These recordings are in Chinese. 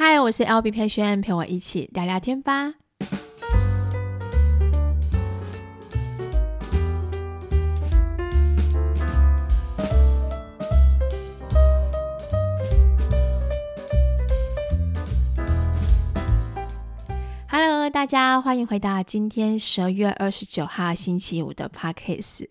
嗨，我是 LB 佩萱，陪我一起聊聊天吧。大家欢迎回到今天十二月二十九号星期五的 Podcast。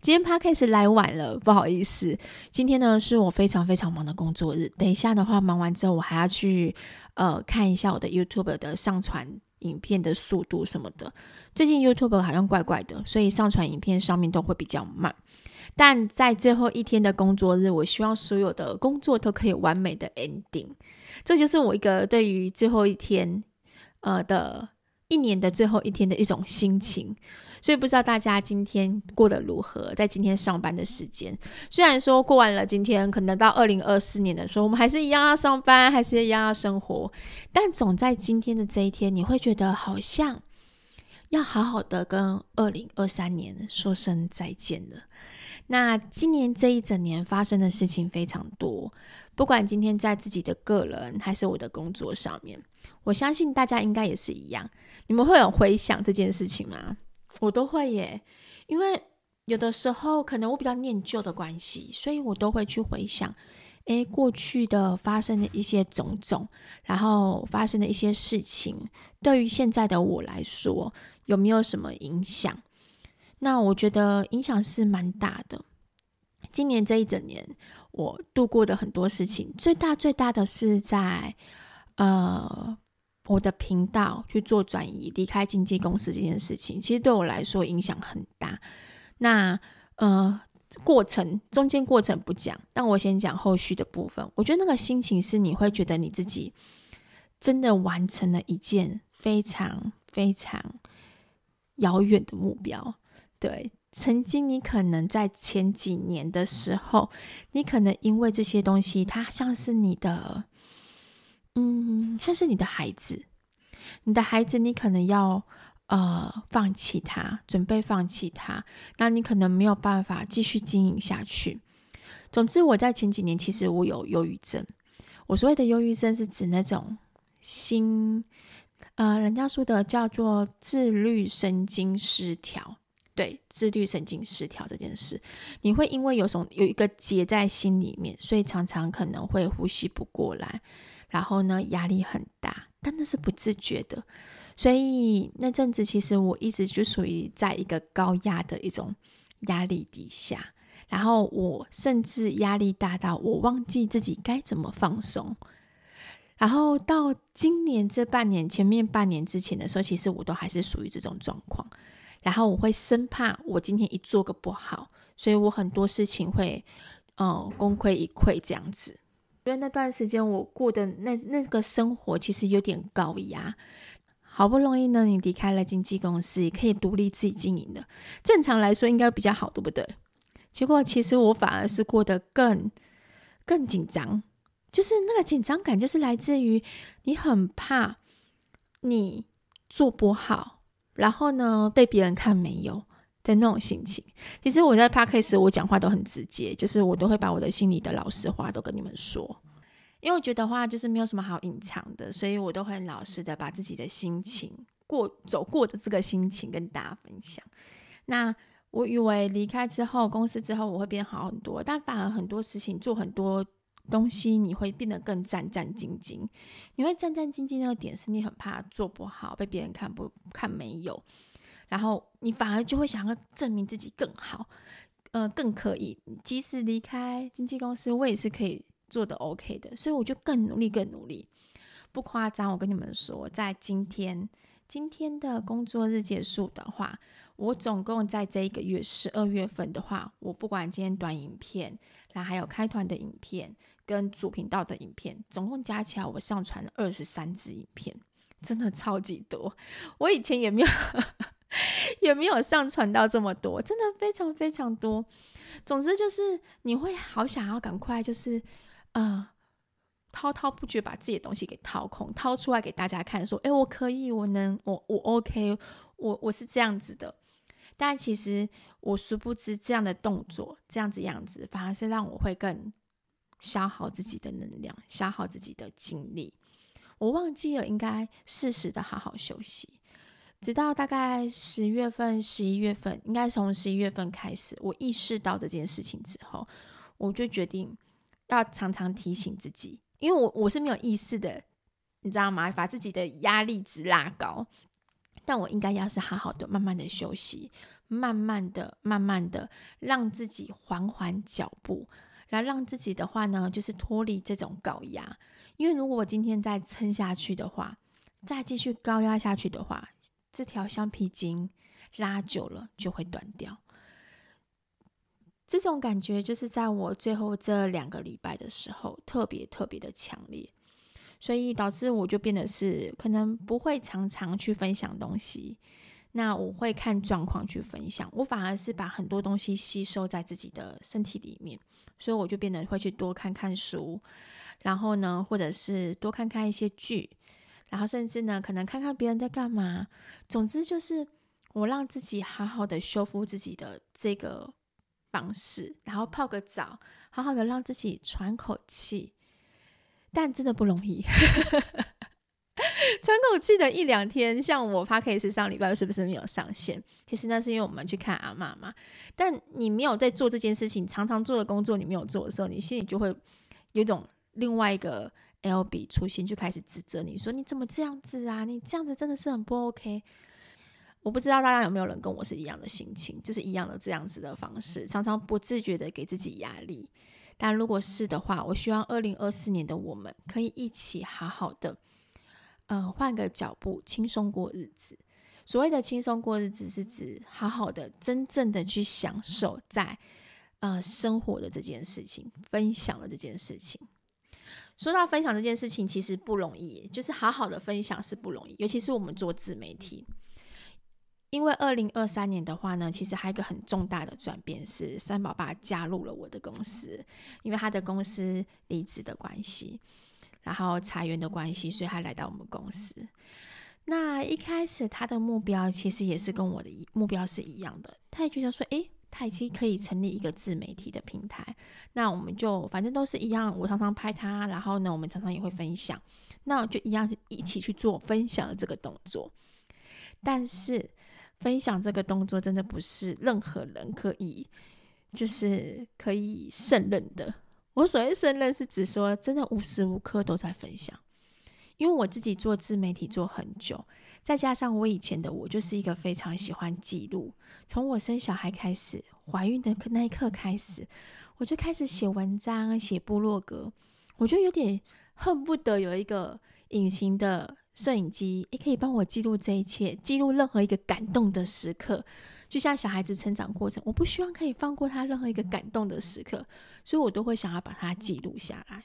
今天 Podcast 来晚了，不好意思。今天呢是我非常非常忙的工作日。等一下的话，忙完之后我还要去呃看一下我的 YouTube 的上传影片的速度什么的。最近 YouTube 好像怪怪的，所以上传影片上面都会比较慢。但在最后一天的工作日，我希望所有的工作都可以完美的 ending。这就是我一个对于最后一天。呃的一年的最后一天的一种心情，所以不知道大家今天过得如何？在今天上班的时间，虽然说过完了今天，可能到二零二四年的时候，我们还是一样要上班，还是一样要生活，但总在今天的这一天，你会觉得好像要好好的跟二零二三年说声再见了。那今年这一整年发生的事情非常多，不管今天在自己的个人还是我的工作上面。我相信大家应该也是一样，你们会有回想这件事情吗？我都会耶，因为有的时候可能我比较念旧的关系，所以我都会去回想，诶，过去的发生的一些种种，然后发生的一些事情，对于现在的我来说有没有什么影响？那我觉得影响是蛮大的。今年这一整年，我度过的很多事情，最大最大的是在呃。我的频道去做转移，离开经纪公司这件事情，其实对我来说影响很大。那呃，过程中间过程不讲，但我先讲后续的部分。我觉得那个心情是你会觉得你自己真的完成了一件非常非常遥远的目标。对，曾经你可能在前几年的时候，你可能因为这些东西，它像是你的。嗯，像是你的孩子，你的孩子，你可能要呃放弃他，准备放弃他，那你可能没有办法继续经营下去。总之，我在前几年其实我有忧郁症。我所谓的忧郁症是指那种心，呃，人家说的叫做自律神经失调。对，自律神经失调这件事，你会因为有种有一个结在心里面，所以常常可能会呼吸不过来。然后呢，压力很大，但那是不自觉的，所以那阵子其实我一直就属于在一个高压的一种压力底下，然后我甚至压力大到我忘记自己该怎么放松。然后到今年这半年，前面半年之前的时候，其实我都还是属于这种状况。然后我会生怕我今天一做个不好，所以我很多事情会，呃，功亏一篑这样子。因为那段时间我过的那那个生活其实有点高压，好不容易呢，你离开了经纪公司，可以独立自己经营的，正常来说应该比较好，对不对？结果其实我反而是过得更更紧张，就是那个紧张感，就是来自于你很怕你做不好，然后呢被别人看没有。的那种心情，其实我在 Podcast 我讲话都很直接，就是我都会把我的心里的老实话都跟你们说，因为我觉得话就是没有什么好隐藏的，所以我都很老实的把自己的心情过走过的这个心情跟大家分享。那我以为离开之后公司之后我会变好很多，但反而很多事情做很多东西你会变得更战战兢兢，你会战战兢兢那个点是你很怕做不好被别人看不看没有。然后你反而就会想要证明自己更好，呃，更可以。即使离开经纪公司，我也是可以做得 OK 的。所以我就更努力，更努力。不夸张，我跟你们说，在今天今天的工作日结束的话，我总共在这一个月十二月份的话，我不管今天短影片，然后还有开团的影片，跟主频道的影片，总共加起来我上传了二十三支影片，真的超级多。我以前也没有也没有上传到这么多，真的非常非常多。总之就是你会好想要赶快就是呃滔滔不绝把自己的东西给掏空，掏出来给大家看，说：“哎，我可以，我能，我我 OK，我我是这样子的。”但其实我殊不知这样的动作，这样子样子，反而是让我会更。消耗自己的能量，消耗自己的精力。我忘记了，应该适时的好好休息。直到大概十月份、十一月份，应该从十一月份开始，我意识到这件事情之后，我就决定要常常提醒自己，因为我我是没有意识的，你知道吗？把自己的压力值拉高，但我应该要是好好的、慢慢的休息，慢慢的、慢慢的让自己缓缓脚步。来让自己的话呢，就是脱离这种高压，因为如果我今天再撑下去的话，再继续高压下去的话，这条橡皮筋拉久了就会断掉。这种感觉就是在我最后这两个礼拜的时候，特别特别的强烈，所以导致我就变得是可能不会常常去分享东西。那我会看状况去分享，我反而是把很多东西吸收在自己的身体里面，所以我就变得会去多看看书，然后呢，或者是多看看一些剧，然后甚至呢，可能看看别人在干嘛。总之就是我让自己好好的修复自己的这个方式，然后泡个澡，好好的让自己喘口气，但真的不容易。喘口气的一两天，像我 Podcast 上礼拜是不是没有上线？其实那是因为我们去看阿妈嘛。但你没有在做这件事情，常常做的工作你没有做的时候，你心里就会有一种另外一个 L B 出现，就开始指责你说，你怎么这样子啊？你这样子真的是很不 OK。我不知道大家有没有人跟我是一样的心情，就是一样的这样子的方式，常常不自觉的给自己压力。但如果是的话，我希望二零二四年的我们可以一起好好的。呃，换个脚步，轻松过日子。所谓的轻松过日子，是指好好的、真正的去享受在呃生活的这件事情，分享的这件事情。说到分享这件事情，其实不容易，就是好好的分享是不容易，尤其是我们做自媒体。因为二零二三年的话呢，其实还有一个很重大的转变是，三宝爸加入了我的公司，因为他的公司离职的关系。然后裁员的关系，所以他来到我们公司。那一开始他的目标其实也是跟我的目标是一样的，他也觉得说，诶，他已经可以成立一个自媒体的平台。那我们就反正都是一样，我常常拍他，然后呢，我们常常也会分享，那就一样一起去做分享的这个动作。但是分享这个动作真的不是任何人可以，就是可以胜任的。我所谓胜任是指说，真的无时无刻都在分享，因为我自己做自媒体做很久，再加上我以前的我就是一个非常喜欢记录，从我生小孩开始，怀孕的那一刻开始，我就开始写文章、写部落格，我就有点恨不得有一个隐形的摄影机，也可以帮我记录这一切，记录任何一个感动的时刻。就像小孩子成长过程，我不希望可以放过他任何一个感动的时刻，所以我都会想要把它记录下来。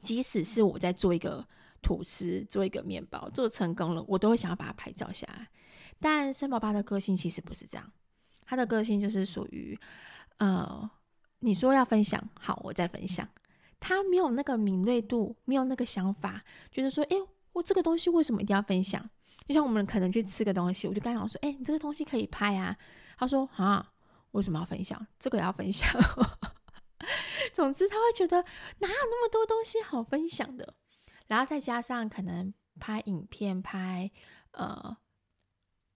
即使是我在做一个吐司、做一个面包做成功了，我都会想要把它拍照下来。但三宝爸的个性其实不是这样，他的个性就是属于，呃，你说要分享，好，我再分享。他没有那个敏锐度，没有那个想法，觉得说，诶，我这个东西为什么一定要分享？就像我们可能去吃个东西，我就刚想说，哎、你这个东西可以拍啊。他说啊，为什么要分享？这个也要分享。总之，他会觉得哪有那么多东西好分享的。然后再加上可能拍影片、拍呃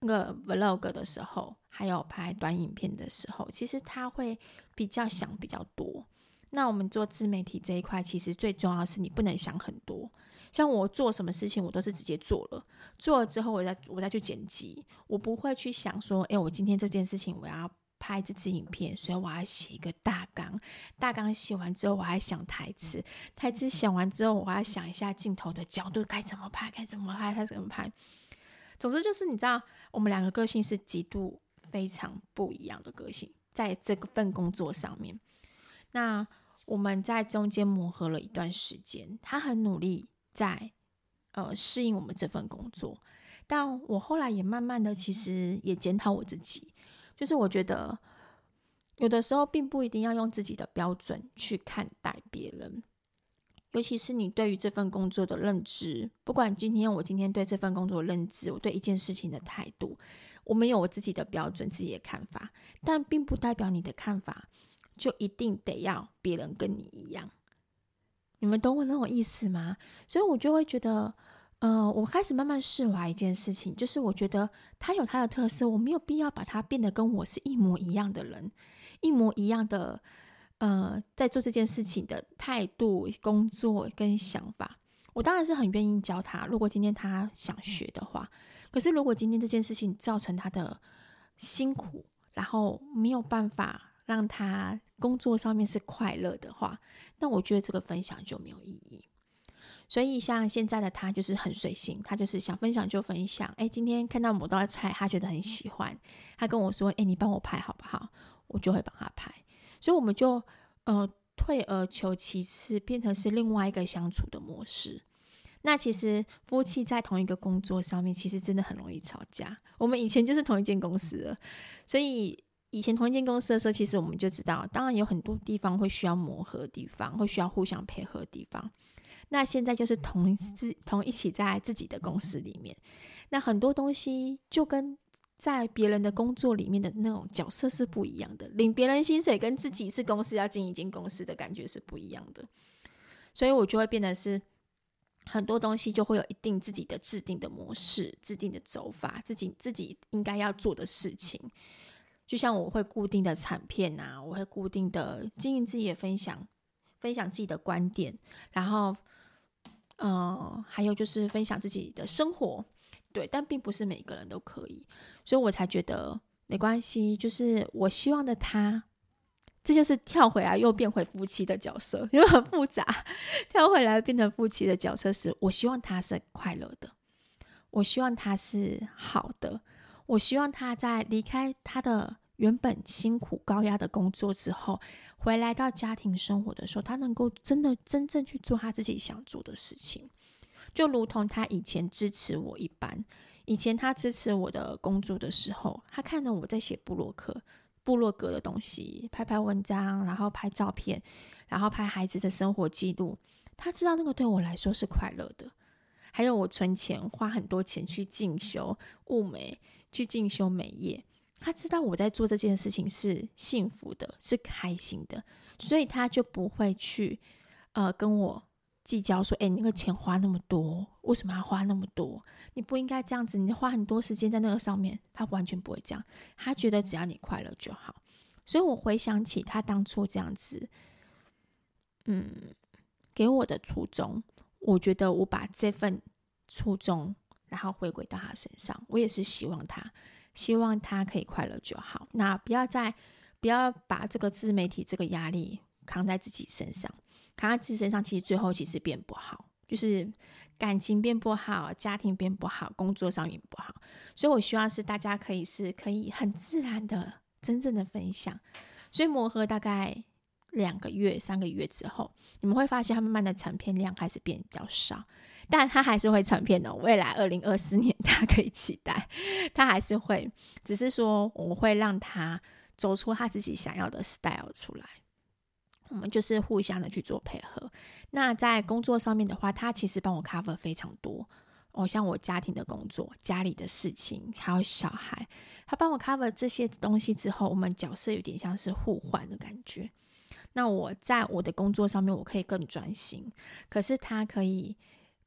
那个 vlog 的时候，还有拍短影片的时候，其实他会比较想比较多。那我们做自媒体这一块，其实最重要的是你不能想很多。像我做什么事情，我都是直接做了，做了之后我再我再去剪辑，我不会去想说，哎，我今天这件事情我要拍这支影片，所以我要写一个大纲，大纲写完之后我还想台词，台词想完之后我还要想一下镜头的角度该怎么拍，该怎么拍，该怎么拍。总之就是你知道，我们两个个性是极度非常不一样的个性，在这个份工作上面，那。我们在中间磨合了一段时间，他很努力在呃适应我们这份工作，但我后来也慢慢的其实也检讨我自己，就是我觉得有的时候并不一定要用自己的标准去看待别人。尤其是你对于这份工作的认知，不管今天我今天对这份工作的认知，我对一件事情的态度，我们有我自己的标准、自己的看法，但并不代表你的看法就一定得要别人跟你一样。你们懂我那种意思吗？所以我就会觉得，呃，我开始慢慢释怀一件事情，就是我觉得他有他的特色，我没有必要把他变得跟我是一模一样的人，一模一样的。呃，在做这件事情的态度、工作跟想法，我当然是很愿意教他。如果今天他想学的话，可是如果今天这件事情造成他的辛苦，然后没有办法让他工作上面是快乐的话，那我觉得这个分享就没有意义。所以像现在的他就是很随性，他就是想分享就分享。哎，今天看到某道菜，他觉得很喜欢，他跟我说：“哎，你帮我拍好不好？”我就会帮他拍。所以我们就呃退而求其次，变成是另外一个相处的模式。那其实夫妻在同一个工作上面，其实真的很容易吵架。我们以前就是同一间公司了，所以以前同一间公司的时候，其实我们就知道，当然有很多地方会需要磨合的地方，会需要互相配合的地方。那现在就是同自同一起在自己的公司里面，那很多东西就跟。在别人的工作里面的那种角色是不一样的，领别人薪水跟自己是公司要经营一间公司的感觉是不一样的，所以我就会变得是很多东西就会有一定自己的制定的模式、制定的走法，自己自己应该要做的事情。就像我会固定的产片啊，我会固定的经营自己的分享，分享自己的观点，然后，呃，还有就是分享自己的生活。对，但并不是每个人都可以，所以我才觉得没关系。就是我希望的他，这就是跳回来又变回夫妻的角色，因为很复杂。跳回来变成夫妻的角色是，我希望他是快乐的，我希望他是好的，我希望他在离开他的原本辛苦高压的工作之后，回来到家庭生活的时候，他能够真的真正去做他自己想做的事情。就如同他以前支持我一般，以前他支持我的工作的时候，他看到我在写布洛克、布洛格的东西，拍拍文章，然后拍照片，然后拍孩子的生活记录，他知道那个对我来说是快乐的。还有我存钱，花很多钱去进修物美，去进修美业，他知道我在做这件事情是幸福的，是开心的，所以他就不会去呃跟我。计较说：“哎，你那个钱花那么多，为什么要花那么多？你不应该这样子，你花很多时间在那个上面。”他完全不会这样，他觉得只要你快乐就好。所以我回想起他当初这样子，嗯，给我的初衷，我觉得我把这份初衷，然后回归到他身上，我也是希望他，希望他可以快乐就好。那不要再，不要把这个自媒体这个压力扛在自己身上。扛在自己身上，其实最后其实变不好，就是感情变不好，家庭变不好，工作上也不好。所以我希望是大家可以是可以很自然的、真正的分享。所以磨合大概两个月、三个月之后，你们会发现他慢慢的成片量开始变比较少，但他还是会成片的。未来二零二四年，大家可以期待，他还是会，只是说我会让他走出他自己想要的 style 出来。我们就是互相的去做配合。那在工作上面的话，他其实帮我 cover 非常多。哦，像我家庭的工作、家里的事情，还有小孩，他帮我 cover 这些东西之后，我们角色有点像是互换的感觉。那我在我的工作上面，我可以更专心，可是他可以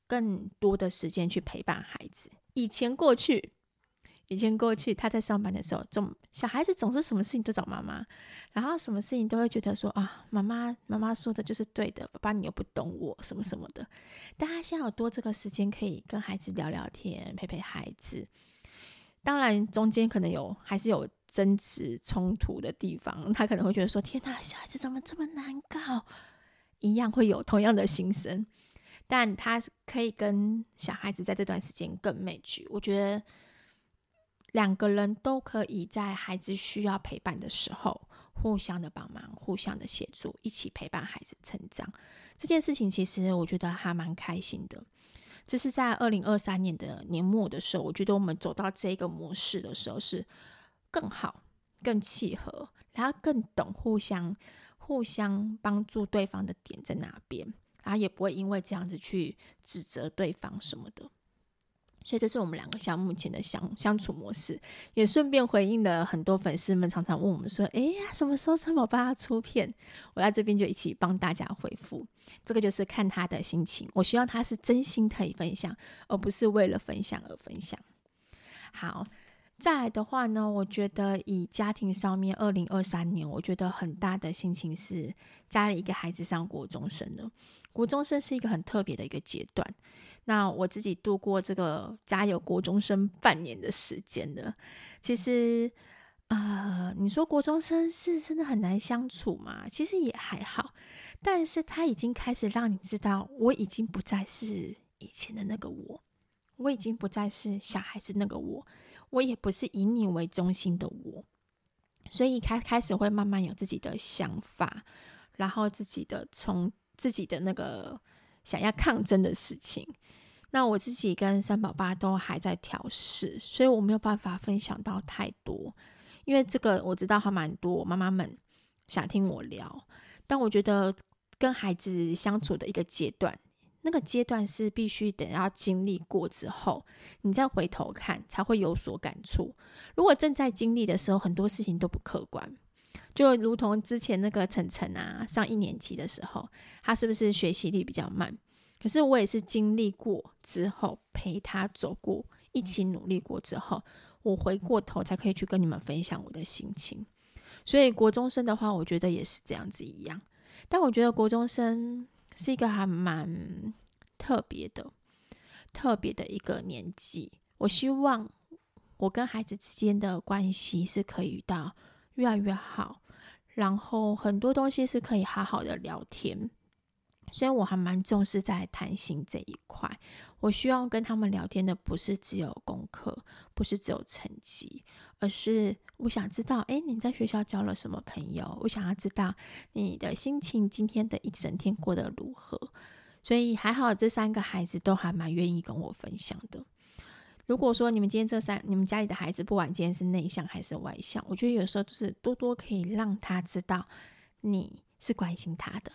更多的时间去陪伴孩子。以前过去。以前过去，他在上班的时候，总小孩子总是什么事情都找妈妈，然后什么事情都会觉得说啊，妈妈妈妈说的就是对的，爸爸你又不懂我什么什么的。但他现在有多这个时间可以跟孩子聊聊天，陪陪孩子。当然中间可能有还是有争执冲突的地方，他可能会觉得说天哪，小孩子怎么这么难搞？一样会有同样的心声，但他可以跟小孩子在这段时间更 match，我觉得。两个人都可以在孩子需要陪伴的时候，互相的帮忙，互相的协助，一起陪伴孩子成长。这件事情其实我觉得还蛮开心的。这是在二零二三年的年末的时候，我觉得我们走到这个模式的时候是更好、更契合，然后更懂互相、互相帮助对方的点在哪边，他也不会因为这样子去指责对方什么的。所以这是我们两个像目前的相相处模式，也顺便回应了很多粉丝们常常问我们说：“哎呀，什么时候三宝爸出片？”我在这边就一起帮大家回复。这个就是看他的心情，我希望他是真心可以分享，而不是为了分享而分享。好。再来的话呢，我觉得以家庭上面，二零二三年，我觉得很大的心情是家里一个孩子上国中生了。国中生是一个很特别的一个阶段。那我自己度过这个家有国中生半年的时间的，其实，呃，你说国中生是真的很难相处吗？其实也还好，但是他已经开始让你知道，我已经不再是以前的那个我，我已经不再是小孩子那个我。我也不是以你为中心的我，所以开开始会慢慢有自己的想法，然后自己的从自己的那个想要抗争的事情。那我自己跟三宝爸都还在调试，所以我没有办法分享到太多，因为这个我知道还蛮多妈妈们想听我聊，但我觉得跟孩子相处的一个阶段。那个阶段是必须等要经历过之后，你再回头看才会有所感触。如果正在经历的时候，很多事情都不客观，就如同之前那个晨晨啊，上一年级的时候，他是不是学习力比较慢？可是我也是经历过之后，陪他走过，一起努力过之后，我回过头才可以去跟你们分享我的心情。所以国中生的话，我觉得也是这样子一样。但我觉得国中生。是一个还蛮特别的、特别的一个年纪。我希望我跟孩子之间的关系是可以遇到越来越好，然后很多东西是可以好好的聊天。所以我还蛮重视在谈心这一块。我希望跟他们聊天的不是只有功课，不是只有成绩，而是我想知道，诶，你在学校交了什么朋友？我想要知道你的心情今天的一整天过得如何。所以还好，这三个孩子都还蛮愿意跟我分享的。如果说你们今天这三，你们家里的孩子，不管今天是内向还是外向，我觉得有时候就是多多可以让他知道你是关心他的。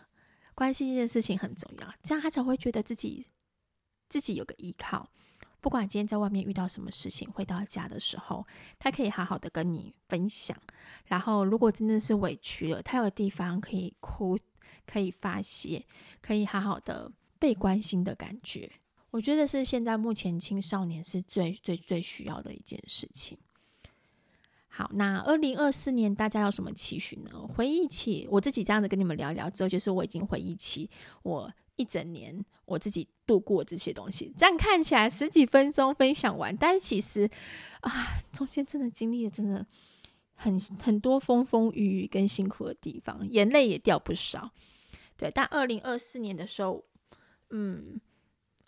关心这件事情很重要，这样他才会觉得自己自己有个依靠。不管今天在外面遇到什么事情，回到家的时候，他可以好好的跟你分享。然后，如果真的是委屈了，他有个地方可以哭，可以发泄，可以好好的被关心的感觉。我觉得是现在目前青少年是最最最需要的一件事情。好，那二零二四年大家有什么期许呢？回忆起我自己这样子跟你们聊一聊之后，就是我已经回忆起我一整年我自己度过这些东西。这样看起来十几分钟分享完，但是其实啊，中间真的经历了真的很很多风风雨雨跟辛苦的地方，眼泪也掉不少。对，但二零二四年的时候，嗯，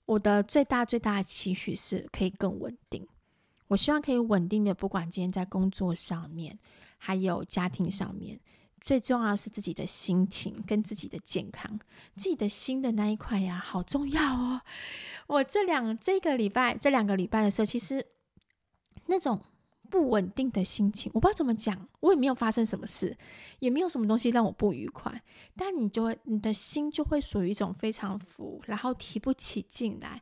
我的最大最大的期许是可以更稳定。我希望可以稳定的，不管今天在工作上面，还有家庭上面，最重要是自己的心情跟自己的健康，自己的心的那一块呀，好重要哦。我这两这个礼拜，这两个礼拜的时候，其实那种。不稳定的心情，我不知道怎么讲，我也没有发生什么事，也没有什么东西让我不愉快，但你就会，你的心就会属于一种非常浮，然后提不起劲来，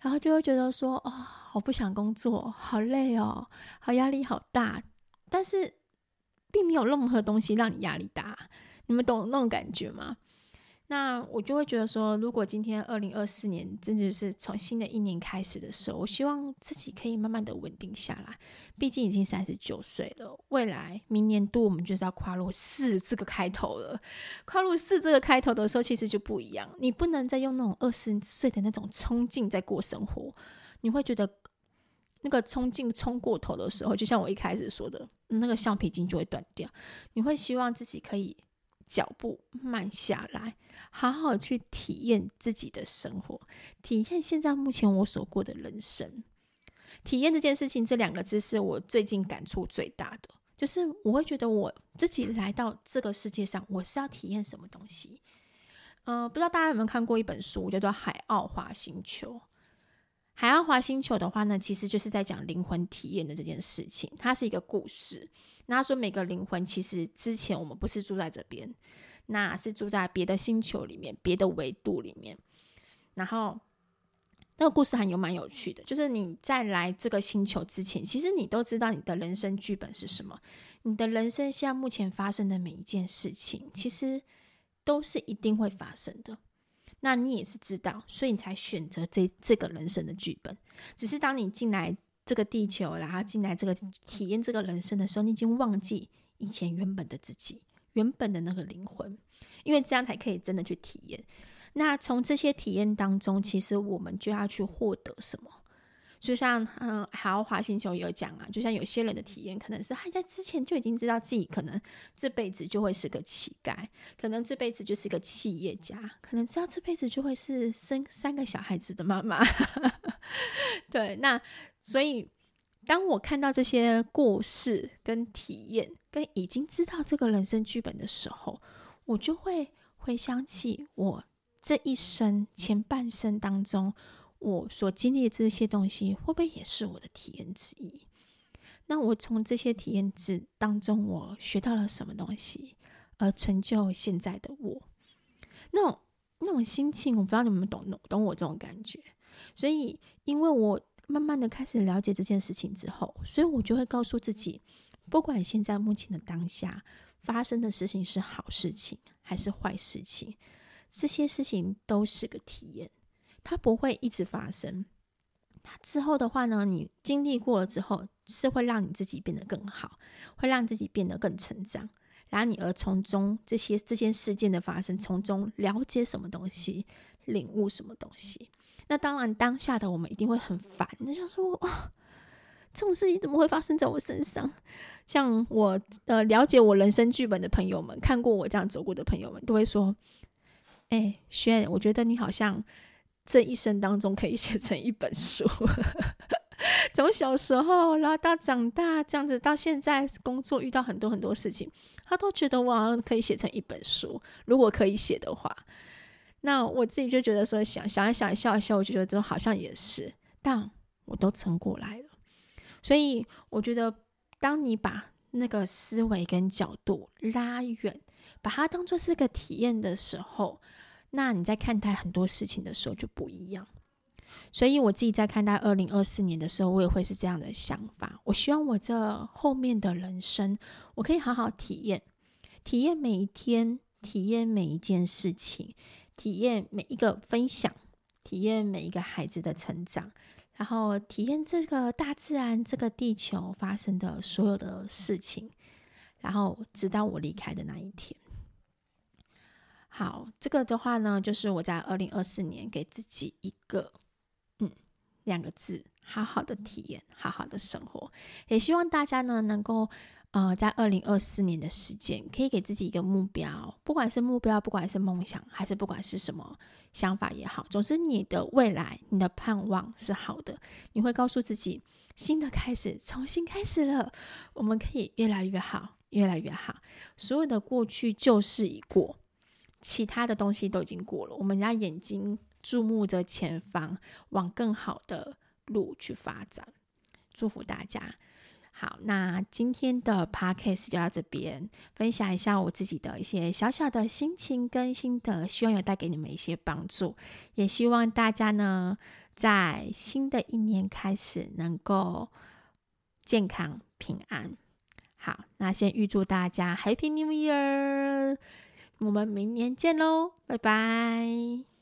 然后就会觉得说，哦，我不想工作，好累哦，好压力好大，但是并没有任何东西让你压力大，你们懂那种感觉吗？那我就会觉得说，如果今天二零二四年真的是从新的一年开始的时候，我希望自己可以慢慢的稳定下来。毕竟已经三十九岁了，未来明年度我们就是要跨入四这个开头了。跨入四这个开头的时候，其实就不一样。你不能再用那种二十岁的那种冲劲在过生活，你会觉得那个冲劲冲过头的时候，就像我一开始说的，那个橡皮筋就会断掉。你会希望自己可以。脚步慢下来，好好去体验自己的生活，体验现在目前我所过的人生。体验这件事情，这两个字是我最近感触最大的。就是我会觉得我自己来到这个世界上，我是要体验什么东西？嗯、呃，不知道大家有没有看过一本书，叫做《海奥华星球》。海奥华星球的话呢，其实就是在讲灵魂体验的这件事情。它是一个故事。那说每个灵魂其实之前我们不是住在这边，那是住在别的星球里面、别的维度里面。然后那个故事还有蛮有趣的，就是你在来这个星球之前，其实你都知道你的人生剧本是什么。你的人生现在目前发生的每一件事情，其实都是一定会发生的。那你也是知道，所以你才选择这这个人生的剧本。只是当你进来这个地球，然后进来这个体验这个人生的时候，你已经忘记以前原本的自己，原本的那个灵魂，因为这样才可以真的去体验。那从这些体验当中，其实我们就要去获得什么？就像嗯，海奥华星球有讲啊，就像有些人的体验，可能是他在之前就已经知道自己可能这辈子就会是个乞丐，可能这辈子就是个企业家，可能知道这辈子就会是生三个小孩子的妈妈。对，那所以当我看到这些故事跟体验，跟已经知道这个人生剧本的时候，我就会回想起我这一生前半生当中。我所经历的这些东西，会不会也是我的体验之一？那我从这些体验之当中，我学到了什么东西，而成就现在的我？那种那种心情，我不知道你们懂懂懂我这种感觉。所以，因为我慢慢的开始了解这件事情之后，所以我就会告诉自己，不管现在目前的当下发生的事情是好事情还是坏事情，这些事情都是个体验。它不会一直发生，它之后的话呢，你经历过了之后，是会让你自己变得更好，会让自己变得更成长，然后你而从中这些这件事件的发生，从中了解什么东西，领悟什么东西。那当然，当下的我们一定会很烦，那就说哦，这种事情怎么会发生在我身上？像我呃了解我人生剧本的朋友们，看过我这样走过的朋友们，都会说，哎，轩，我觉得你好像。这一生当中可以写成一本书，从小时候，然后到长大这样子，到现在工作遇到很多很多事情，他都觉得我好像可以写成一本书。如果可以写的话，那我自己就觉得说，想想一想，笑一笑，我就觉得这好像也是，但我都撑过来了。所以我觉得，当你把那个思维跟角度拉远，把它当做是个体验的时候。那你在看待很多事情的时候就不一样，所以我自己在看待二零二四年的时候，我也会是这样的想法。我希望我这后面的人生，我可以好好体验，体验每一天，体验每一件事情，体验每一个分享，体验每一个孩子的成长，然后体验这个大自然、这个地球发生的所有的事情，然后直到我离开的那一天。好，这个的话呢，就是我在二零二四年给自己一个，嗯，两个字，好好的体验，好好的生活。也希望大家呢，能够，呃，在二零二四年的时间，可以给自己一个目标，不管是目标，不管是梦想，还是不管是什么想法也好，总之你的未来，你的盼望是好的，你会告诉自己，新的开始，重新开始了，我们可以越来越好，越来越好。所有的过去旧事已过。其他的东西都已经过了，我们要眼睛注目着前方，往更好的路去发展。祝福大家。好，那今天的 podcast 就到这边，分享一下我自己的一些小小的心情跟心得，希望有带给你们一些帮助。也希望大家呢，在新的一年开始能够健康平安。好，那先预祝大家 Happy New Year！我们明年见喽，拜拜。